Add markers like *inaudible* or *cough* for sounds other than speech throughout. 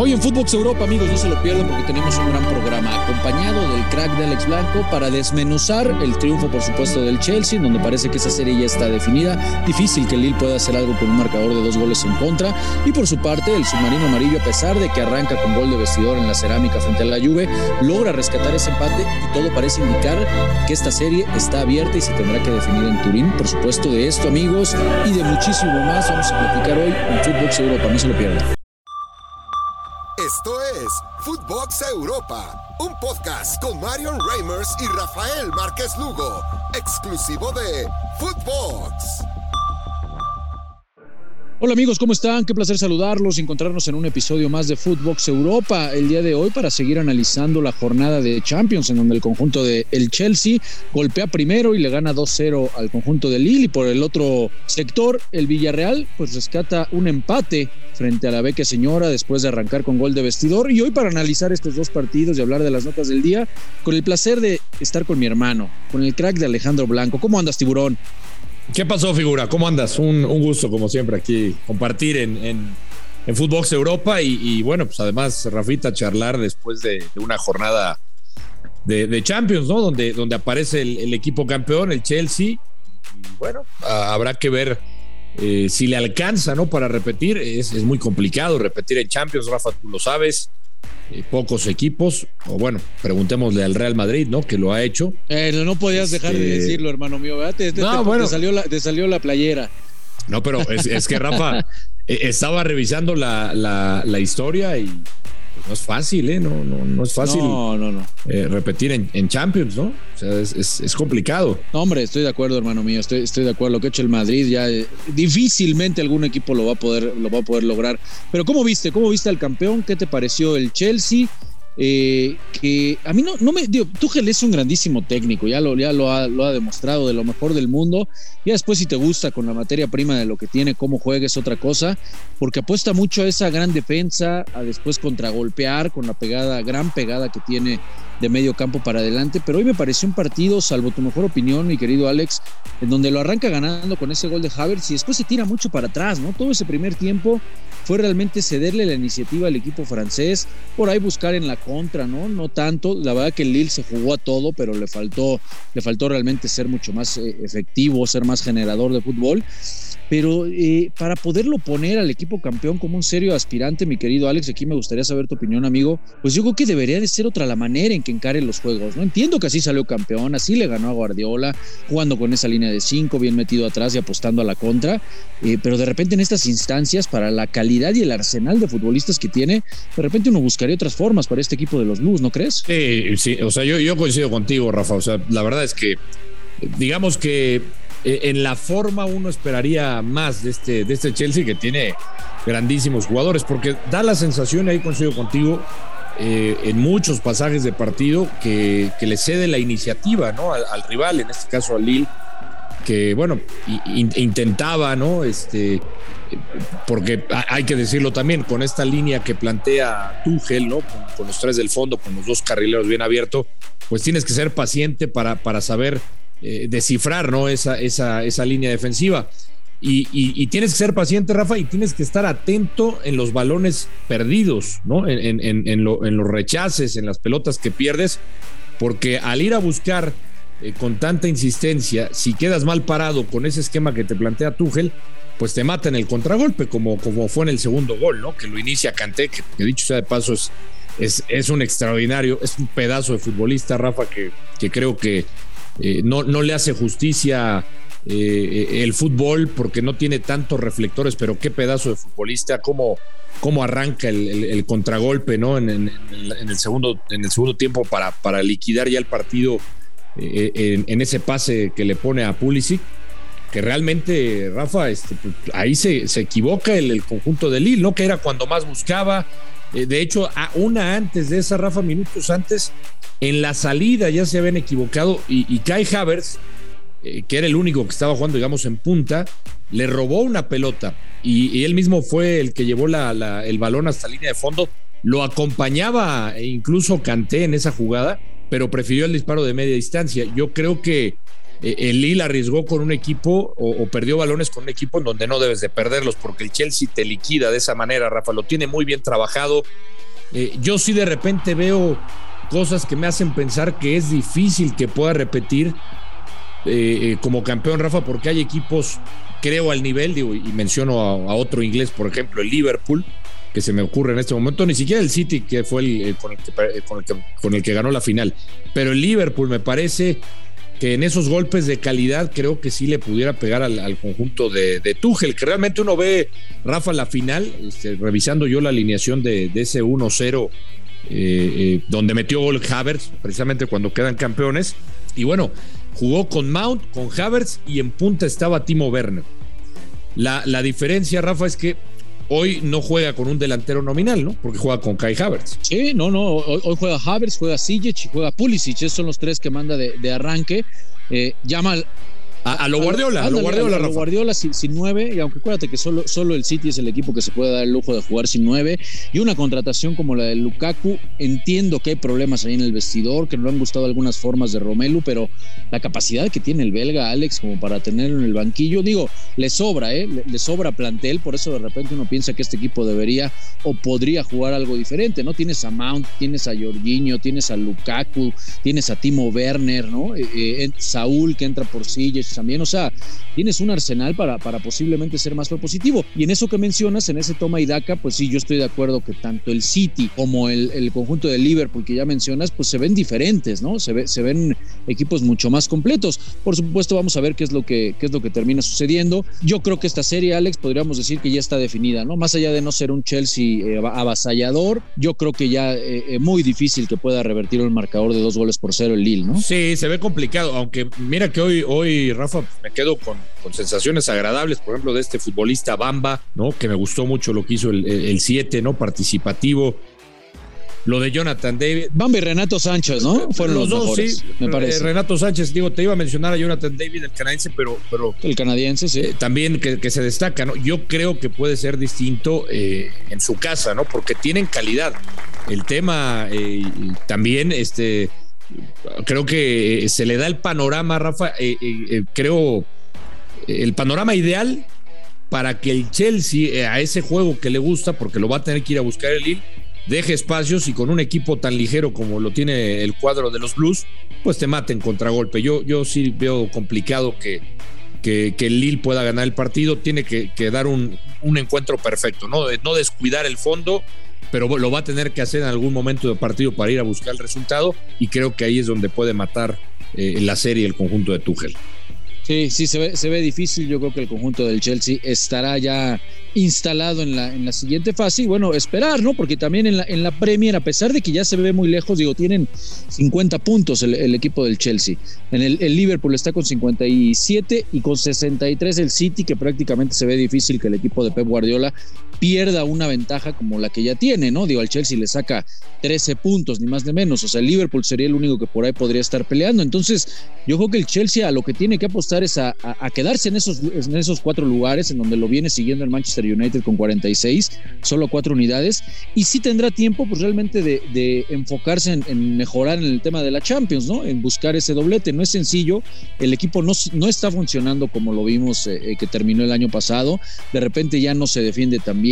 Hoy en Footbox Europa, amigos, no se lo pierdan porque tenemos un gran programa acompañado del crack de Alex Blanco para desmenuzar el triunfo, por supuesto, del Chelsea, donde parece que esa serie ya está definida. Difícil que Lille pueda hacer algo con un marcador de dos goles en contra. Y por su parte, el submarino amarillo, a pesar de que arranca con gol de vestidor en la cerámica frente a la Juve, logra rescatar ese empate y todo parece indicar que esta serie está abierta y se tendrá que definir en Turín. Por supuesto, de esto, amigos, y de muchísimo más vamos a platicar hoy en Footbox Europa. No se lo pierdan. Esto es Footbox Europa, un podcast con Marion Reimers y Rafael Márquez Lugo, exclusivo de Footbox. Hola amigos, ¿cómo están? Qué placer saludarlos encontrarnos en un episodio más de Footbox Europa el día de hoy para seguir analizando la jornada de Champions en donde el conjunto de el Chelsea golpea primero y le gana 2-0 al conjunto de Lille y por el otro sector el Villarreal pues rescata un empate frente a la Beque Señora después de arrancar con gol de vestidor y hoy para analizar estos dos partidos y hablar de las notas del día con el placer de estar con mi hermano, con el crack de Alejandro Blanco. ¿Cómo andas, tiburón? ¿Qué pasó, figura? ¿Cómo andas? Un, gusto, como siempre, aquí compartir en, en, en Footbox Europa y, bueno, pues además, Rafita, charlar después de, una jornada de, Champions, ¿no? Donde, donde aparece el, equipo campeón, el Chelsea. Y bueno, habrá que ver eh, si le alcanza, ¿no? Para repetir. Es, es muy complicado repetir en Champions, Rafa, tú lo sabes. Eh, pocos equipos, o bueno, preguntémosle al Real Madrid, ¿no? Que lo ha hecho. Eh, no podías dejar de este, decirlo, hermano mío, ¿verdad? Te, no, bueno. te, salió la, te salió la playera. No, pero es, que Rafa *laughs* eh, estaba revisando la, la historia y no es fácil, ¿eh? No, no, no es fácil no, no, no. Eh, repetir en, Champions, ¿no? O sea, es, complicado. No, hombre, estoy de acuerdo, hermano mío. Estoy, estoy de acuerdo. Lo que ha hecho el Madrid ya eh, difícilmente algún equipo lo va a poder, lo va a poder lograr. Pero ¿cómo viste? ¿Cómo viste al campeón? ¿Qué te pareció el Chelsea? Eh, que a mí no, no me digo, Tuchel es un grandísimo técnico, ya, lo, ya lo, ha, lo ha demostrado de lo mejor del mundo. Ya después, si te gusta con la materia prima de lo que tiene, cómo juega es otra cosa, porque apuesta mucho a esa gran defensa, a después contragolpear con la pegada, gran pegada que tiene de medio campo para adelante. Pero hoy me pareció un partido, salvo tu mejor opinión, mi querido Alex, en donde lo arranca ganando con ese gol de Havertz y después se tira mucho para atrás, ¿no? Todo ese primer tiempo fue realmente cederle la iniciativa al equipo francés, por ahí buscar en la contra, ¿no? No tanto, la verdad que Lille se jugó a todo, pero le faltó, le faltó realmente ser mucho más eh, efectivo, ser más generador de fútbol. Pero eh, para poderlo poner al equipo campeón como un serio aspirante, mi querido Alex, aquí me gustaría saber tu opinión, amigo. Pues yo creo que debería de ser otra la manera en que encare los juegos. No entiendo que así salió campeón, así le ganó a Guardiola, jugando con esa línea de cinco, bien metido atrás y apostando a la contra. Eh, pero de repente en estas instancias, para la calidad y el arsenal de futbolistas que tiene, de repente uno buscaría otras formas para este equipo de los Blues, ¿no crees? Sí, sí. O sea, yo coincido contigo, Rafa. O sea, la verdad es que, digamos que eh, en la forma uno esperaría más de este, de este Chelsea que tiene grandísimos jugadores, porque da la sensación, ahí coincido contigo, eh, en muchos pasajes de partido que, le cede la iniciativa ¿no? al, rival, en este caso al Lille, que bueno, intentaba, ¿no? Este, porque hay que decirlo también, con esta línea que plantea Tuchel, ¿no? Con, los tres del fondo, con los dos carrileros bien abiertos, pues tienes que ser paciente para, para saber eh, descifrar ¿no? esa, esa, esa línea defensiva. Y, tienes que ser paciente, Rafa, y tienes que estar atento en los balones perdidos, ¿no? En, en, los rechaces, en las pelotas que pierdes, porque al ir a buscar eh, con tanta insistencia, si quedas mal parado con ese esquema que te plantea Tuchel, pues te mata en el contragolpe, como, como fue en el segundo gol, ¿no? Que lo inicia Canté, que, dicho sea de paso es, es, es, un extraordinario, es un pedazo de futbolista, Rafa, que, que creo que eh, no, no, le hace justicia eh, el fútbol porque no tiene tantos reflectores, pero qué pedazo de futbolista, cómo, cómo arranca el, contragolpe ¿no? En, el segundo, en el segundo tiempo para, para liquidar ya el partido eh, en, ese pase que le pone a Pulisic. Que realmente, Rafa, este, pues, ahí se, se equivoca el, conjunto de Lille, ¿no? Que era cuando más buscaba, de hecho, una antes de esa, Rafa, minutos antes, en la salida ya se habían equivocado y, Kai Havers, eh, que era el único que estaba jugando, digamos, en punta, le robó una pelota y, él mismo fue el que llevó el balón hasta la línea de fondo. Lo acompañaba e incluso Canté en esa jugada, pero prefirió el disparo de media distancia. Yo creo que eh, el Lille arriesgó con un equipo o, perdió balones con un equipo en donde no debes de perderlos porque el Chelsea te liquida de esa manera, Rafa, lo tiene muy bien trabajado. Eh, yo sí de repente veo cosas que me hacen pensar que es difícil que pueda repetir eh, como campeón, Rafa, porque hay equipos, creo, al nivel, y menciono a, otro inglés, por ejemplo, el Liverpool, que se me ocurre en este momento, ni siquiera el City, que fue el, con, el con el que ganó la final, pero el Liverpool me parece que en esos golpes de calidad creo que sí le pudiera pegar al, conjunto de, de que realmente uno ve, Rafa, la final, este, revisando yo la alineación de, ese 1-0, eh, eh, donde metió gol Havertz, precisamente cuando quedan campeones, y bueno, jugó con Mount, con Havertz y en punta estaba Timo Werner. La, la diferencia, Rafa, es que hoy no juega con un delantero nominal, ¿no? Porque juega con Kai Havertz. Sí, no, no, hoy, juega Havertz, juega Sijic y juega Pulisic, esos son los tres que manda de, arranque. Eh, llama a, lo Guardiola, a, lo Guardiola, a, lo Guardiola sin, nueve, y aunque acuérdate que solo, solo el City es el equipo que se puede dar el lujo de jugar sin nueve, y una contratación como la de Lukaku, entiendo que hay problemas ahí en el vestidor, que no le han gustado algunas formas de Romelu, pero la capacidad que tiene el belga Alex como para tenerlo en el banquillo, digo, le sobra, ¿eh? Le, sobra plantel, por eso de repente uno piensa que este equipo debería o podría jugar algo diferente, ¿no? Tienes a Mount, tienes a Jorginho, tienes a Lukaku, tienes a Timo Werner, ¿no? Eh, eh, Saúl que entra por También. O sea, tienes un arsenal para, para posiblemente ser más propositivo. Y en eso que mencionas, en ese toma y daca, pues sí, yo estoy de acuerdo que tanto el City como el, el conjunto de Liverpool que ya mencionas, pues se ven diferentes, ¿no? Se, ve, se ven equipos mucho más completos. Por supuesto, vamos a ver qué es lo que, qué es lo que termina sucediendo. Yo creo que esta serie, Alex, podríamos decir que ya está definida, ¿no? Más allá de no ser un Chelsea eh, avasallador, yo creo que ya es eh, eh, muy difícil que pueda revertir el marcador de dos goles por cero el Lille, ¿no? Sí, se ve complicado, aunque mira que hoy, hoy Rafa, me quedo con, con, sensaciones agradables, por ejemplo, de este futbolista Bamba, ¿no? Que me gustó mucho lo que hizo el 7, ¿no? Participativo. Lo de Jonathan David. Bamba y Renato Sánchez, ¿no? Fueron los, dos, sí. Me parece. Renato Sánchez, digo, te iba a mencionar a Jonathan David, el canadiense, pero. pero el canadiense, sí. Eh, también que, se destaca, ¿no? Yo creo que puede ser distinto eh, en su casa, ¿no? Porque tienen calidad. El tema eh, también, este creo que eh, se le da el panorama, Rafa, eh, eh, creo, el panorama ideal para que el Chelsea, a ese juego que le gusta, porque lo va a tener que ir a buscar el Lille, deje espacios y con un equipo tan ligero como lo tiene el cuadro de los Blues, pues te maten contragolpe. Yo, yo sí veo complicado que, que, el Lille pueda ganar el partido. Tiene que, dar un, un, encuentro perfecto, ¿no? no descuidar el fondo pero lo va a tener que hacer en algún momento del partido para ir a buscar el resultado y creo que ahí es donde puede matar eh, la serie el conjunto de Tuchel. Sí, sí, se ve, se ve difícil. Yo creo que el conjunto del Chelsea estará ya instalado en la, en la siguiente fase y bueno, esperar, ¿no? Porque también en la, en la Premier, a pesar de que ya se ve muy lejos, digo, tienen 50 puntos el, equipo del Chelsea. En el, el, Liverpool está con 57 y con 63 el City, que prácticamente se ve difícil que el equipo de Pep Guardiola pierda una ventaja como la que ya tiene, ¿no? Digo, al Chelsea le saca 13 puntos, ni más ni menos. O sea, el Liverpool sería el único que por ahí podría estar peleando. Entonces, yo creo que el Chelsea a lo que tiene que apostar es a, quedarse en esos, en esos cuatro lugares en donde lo viene siguiendo el Manchester United con 46, solo cuatro unidades. Y sí tendrá tiempo, pues realmente de, enfocarse en, mejorar en el tema de la Champions, ¿no? En buscar ese doblete. No es sencillo. El equipo no, no está funcionando como lo vimos eh, eh, que terminó el año pasado. De repente ya no se defiende tan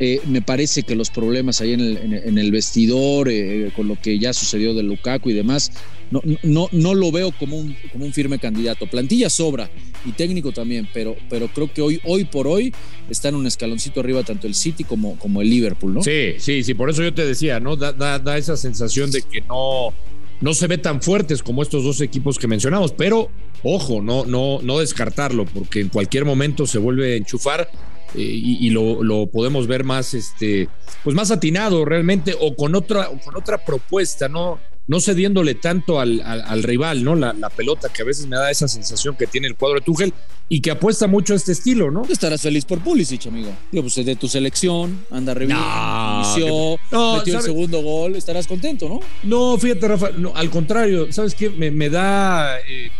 eh, me parece que los problemas ahí en el, vestidor, eh, con lo que ya sucedió de Lukaku y demás, no, no, no lo veo como un, como un firme candidato. Plantilla sobra y técnico también, pero, pero creo que hoy, hoy por hoy están un escaloncito arriba tanto el City como, como el Liverpool, ¿no? Sí, sí, sí, por eso yo te decía, ¿no? Da, da, esa sensación de que no, no se ve tan fuertes como estos dos equipos que mencionamos, pero ojo, no, no, no descartarlo, porque en cualquier momento se vuelve a enchufar eh, y, lo, podemos ver más, este, pues más atinado realmente o con otra, con otra propuesta, ¿no? No cediéndole tanto al, al, rival, ¿no? La, pelota que a veces me da esa sensación que tiene el cuadro de Tuchel y que apuesta mucho a este estilo, ¿no? Estarás feliz por Pulisic, amigo. Pues de tu selección, anda re inició, metió el segundo gol, estarás contento, ¿no? No, fíjate, Rafa, no, al contrario, ¿sabes qué? Me, me da, eh,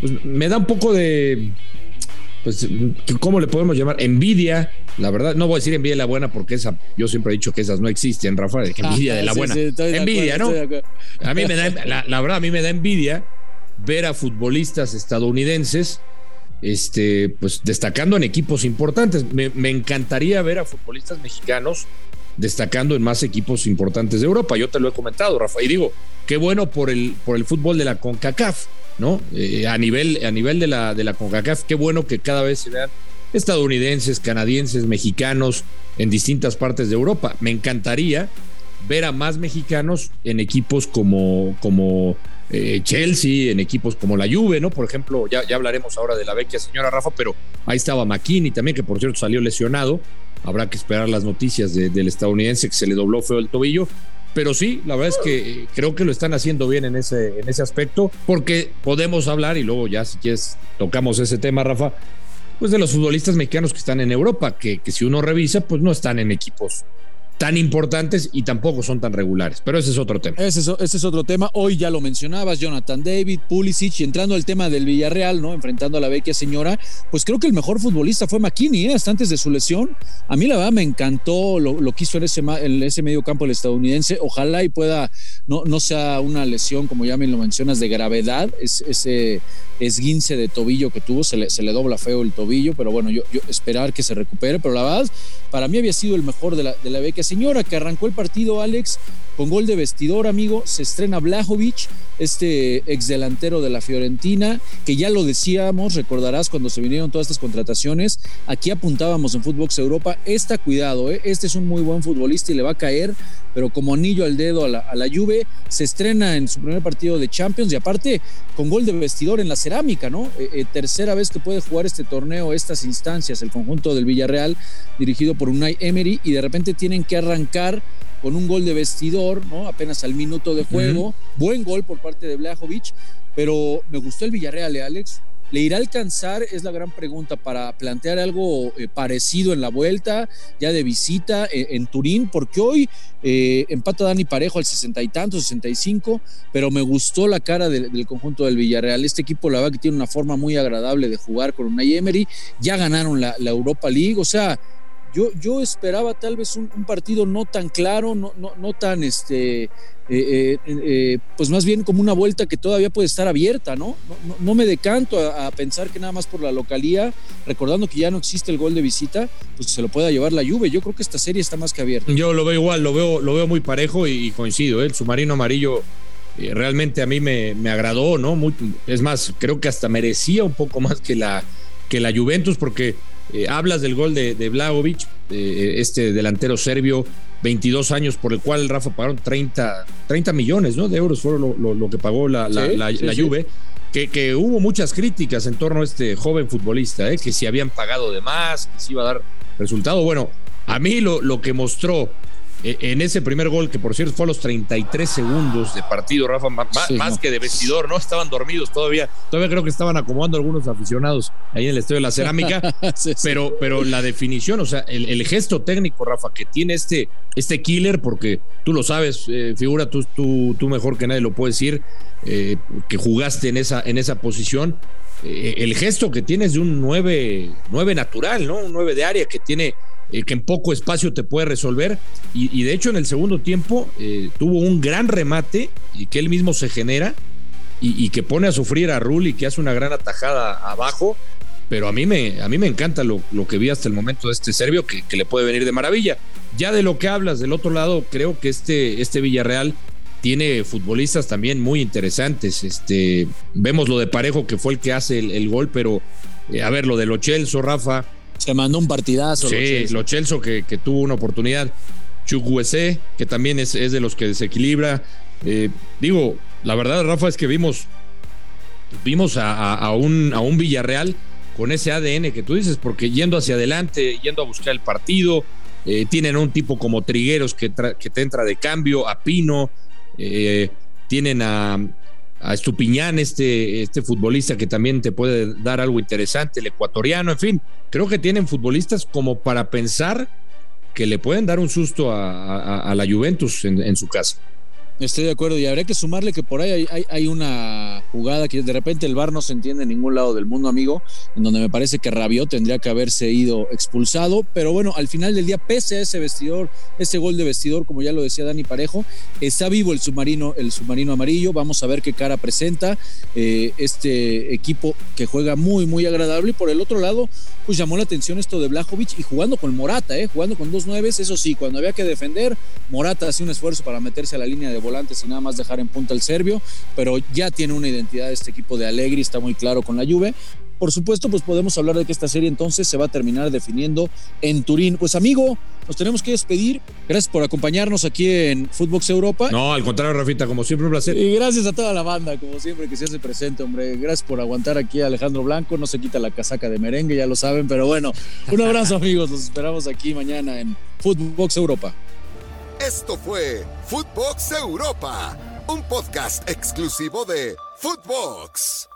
pues me da un poco de pues, ¿cómo le podemos llamar? Envidia, la verdad, no voy a decir envidia de la buena porque esa, yo siempre he dicho que esas no existen, Rafael, envidia de la buena. envidia, ¿no? A mí me da, la, verdad, a mí me da envidia ver a futbolistas estadounidenses este, pues destacando en equipos importantes. Me, me, encantaría ver a futbolistas mexicanos destacando en más equipos importantes de Europa. Yo te lo he comentado, Rafa, y digo, qué bueno por el, por el fútbol de la CONCACAF, ¿no? Eh, a nivel, a nivel de, la, de la CONCACAF, qué bueno que cada vez se vean estadounidenses, canadienses, mexicanos en distintas partes de Europa. Me encantaría ver a más mexicanos en equipos como, como eh, Chelsea, en equipos como la Juve, ¿no? Por ejemplo, ya, ya hablaremos ahora de la vecchia señora Rafa, pero ahí estaba McKinney también, que por cierto salió lesionado. Habrá que esperar las noticias del estadounidense que se le dobló feo el tobillo. Pero sí, la verdad es que eh, creo que lo están haciendo bien en ese, en ese aspecto, porque podemos hablar, y luego ya si quieres tocamos ese tema, Rafa, pues de los futbolistas mexicanos que están en Europa, que, que si uno revisa, pues no están en equipos tan importantes y tampoco son tan regulares. Pero ese es otro tema. Ese es, otro tema. Hoy ya lo mencionabas, Jonathan David, Pulisic, y entrando al tema del Villarreal, ¿no? Enfrentando a la vecchia señora, pues creo que el mejor futbolista fue McKinney, ¿eh? hasta antes de su lesión. A mí la verdad me encantó lo, lo que hizo en ese, en ese medio campo el estadounidense. Ojalá y pueda, no, no sea una lesión, como ya me lo mencionas, de gravedad, es, ese esguince de tobillo que tuvo, se le, se le dobla feo el tobillo, pero bueno, yo, yo esperar que se recupere, pero la verdad, para mí había sido el mejor de la, de la vecchia señora que arrancó el partido, Alex, con gol de vestidor, amigo. Se estrena Blajovic, este ex delantero de la Fiorentina, que ya lo decíamos, recordarás cuando se vinieron todas estas contrataciones. Aquí apuntábamos en Footbox Europa. Está cuidado, ¿eh? este es un muy buen futbolista y le va a caer, pero como anillo al dedo a la, a la Juve. Se estrena en su primer partido de Champions y aparte con gol de vestidor en la cerámica, ¿no? Eh, eh, tercera vez que puede jugar este torneo, estas instancias, el conjunto del Villarreal, dirigido por Unai Emery, y de repente tienen que arrancar con un gol de vestidor, ¿no? Apenas al minuto de juego. Buen gol por parte de Blajovic, pero me gustó el Villarreal, ¿eh, Alex. ¿Le irá a alcanzar? Es la gran pregunta para plantear algo eh, parecido en la vuelta, ya de visita eh, en Turín, porque hoy eh, empata Dani Parejo al sesenta y tanto, 65, pero me gustó la cara del, del, conjunto del Villarreal. Este equipo, la verdad, que tiene una forma muy agradable de jugar con una Emery. Ya ganaron la, la Europa League, o sea, yo, yo esperaba tal vez un, partido no tan claro, no, no, no tan este, eh, eh, eh, pues más bien como una vuelta que todavía puede estar abierta, ¿no? No, no me decanto a, pensar que nada más por la localía, recordando que ya no existe el gol de visita, pues se lo pueda llevar la Juve. Yo creo que esta serie está más que abierta. Yo lo veo igual, lo veo, lo veo muy parejo y, y coincido, el submarino amarillo realmente a mí me, me agradó, ¿no? Muy, es más, creo que hasta merecía un poco más que la, que la Juventus porque eh, hablas del gol de, de Blagovic, eh, este delantero serbio, 22 años, por el cual Rafa pagaron 30, 30 millones ¿no? de euros, fueron lo, lo, lo que pagó la, la, sí, la, sí, la Juve. Sí. Que, que, hubo muchas críticas en torno a este joven futbolista, ¿eh? que si habían pagado de más, que si iba a dar resultado. Bueno, a mí lo, lo que mostró eh, en ese primer gol, que por cierto fue a los 33 segundos de partido, Rafa, más, sí, más no. que de vestidor, ¿no? Estaban dormidos todavía. Todavía creo que estaban acomodando algunos aficionados ahí en el Estadio de la Cerámica. *laughs* sí, pero, pero la definición, o sea, el, el, gesto técnico, Rafa, que tiene este, este killer, porque tú lo sabes, eh, figura, tú, tú, tú, mejor que nadie lo puedes decir, eh, que jugaste en esa, en esa posición. Eh, el gesto que tienes de un 9, 9 natural, ¿no? Un 9 de área que tiene que en poco espacio te puede resolver. Y, de hecho, en el segundo tiempo eh, tuvo un gran remate y que él mismo se genera y, que pone a sufrir a Rulli, que hace una gran atajada abajo. Pero a mí me, a mí me encanta lo, lo que vi hasta el momento de este serbio, que, le puede venir de maravilla. Ya de lo que hablas del otro lado, creo que este, este Villarreal tiene futbolistas también muy interesantes. Este, vemos lo de Parejo, que fue el que hace el, gol, pero eh, a ver, lo de Lo Celso, Rafa, se mandó un partidazo. Sí, Lo Celso que, que, tuvo una oportunidad. Chukwese, que también es, es, de los que desequilibra. Eh, digo, la verdad, Rafa, es que vimos, vimos a, a, a, un, a un Villarreal con ese ADN que tú dices, porque yendo hacia adelante, yendo a buscar el partido, eh, tienen un tipo como Trigueros que, que, te entra de cambio, a Pino, eh, tienen a, a Estupiñán, este, este futbolista que también te puede dar algo interesante, el ecuatoriano, en fin, creo que tienen futbolistas como para pensar que le pueden dar un susto a, a, la Juventus en, en, su casa. Estoy de acuerdo y habría que sumarle que por ahí hay, una jugada que de repente el VAR no se entiende en ningún lado del mundo, amigo, en donde me parece que Rabiot tendría que haberse ido expulsado, pero bueno, al final del día, pese a ese vestidor, ese gol de vestidor, como ya lo decía Dani Parejo, está vivo el submarino, el submarino amarillo, vamos a ver qué cara presenta eh, este equipo que juega muy, muy agradable y por el otro lado, pues llamó la atención esto de Blajovic y jugando con Morata, eh, jugando con dos nueves, eso sí, cuando había que defender, Morata hacía un esfuerzo para meterse a la línea de volantes y nada más dejar en punta el serbio, pero ya tiene una identidad este equipo de Alegri, está muy claro con la Juve. Por supuesto, pues podemos hablar de que esta serie entonces se va a terminar definiendo en Turín. Pues amigo, nos tenemos que despedir. Gracias por acompañarnos aquí en Footbox Europa. No, al contrario, Rafita, como siempre un placer. Y gracias a toda la banda, como siempre, que se hace presente, hombre. Gracias por aguantar aquí a Alejandro Blanco. No se quita la casaca de merengue, ya lo saben, pero bueno, un abrazo *laughs* amigos. Nos esperamos aquí mañana en Footbox Europa. Esto fue Footbox Europa, un podcast exclusivo de Footbox.